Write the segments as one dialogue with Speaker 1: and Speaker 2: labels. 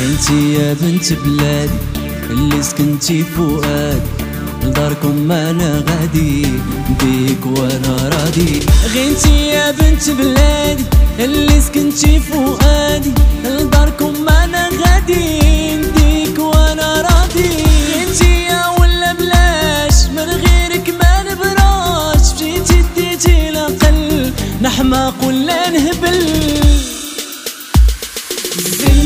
Speaker 1: انتي يا بنت بلادي اللي سكنتي فؤادي لداركم ما أنا غادي بيك وأنا راضي. غنتي يا بنت بلادي اللي سكنتي فؤادي لداركم ما أنا غادي بيك وأنا راضي. غنتي يا ولا بلاش من غيرك ما نبراش. جيتي ديتي لقل نحماق ولا نهبل.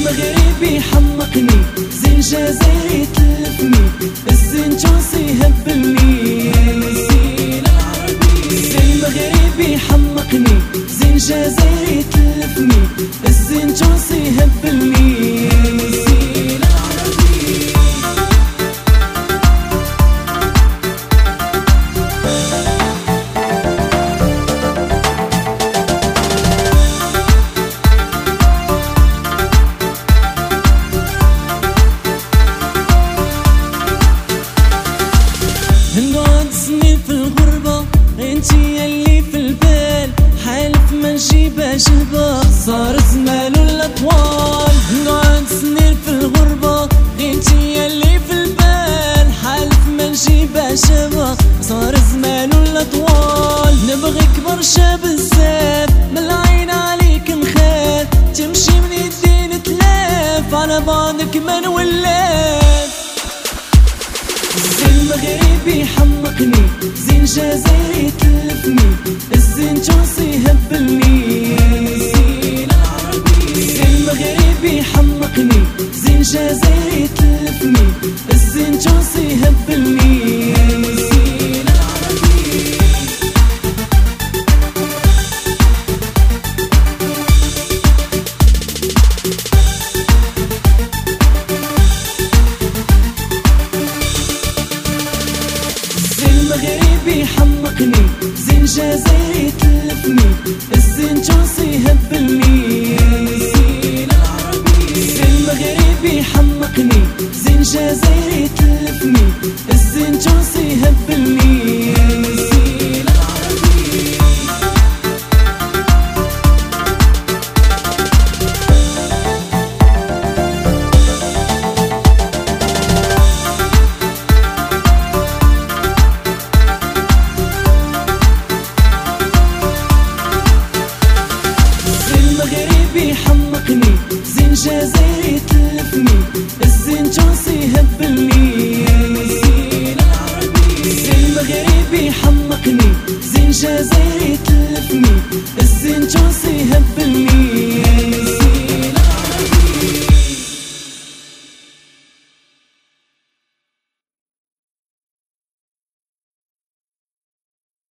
Speaker 1: مغربي حمقني زين جزائري تلفني الزين تونسي هبلني شهبة صار زمان الأطوال. نقعد سنين في الغربة انتي اللي في البال. حالف ما نجيبها شهبة صار زمان الأطوال. نبغيك برشا بزاف من العين عليك نخاف. تمشي من يدين تلاف على بعضك ما نولاف زين مغربي حمقني زين جزائري تلفني. الزين تونسي هبلني. مغربي حمقني زين جزائري تلفني الزين تونسي هبلني مغربي حمقني زين جزائري تلفني الزين تونسي هبلني زين جزائري تلفني. الزين تونسي هبلني. زين العربي زين مغربي حمقني. زين جزائري تلفني. الزين تونسي زين مغربي حمقني زين جزائري تلفني. الزين تونسي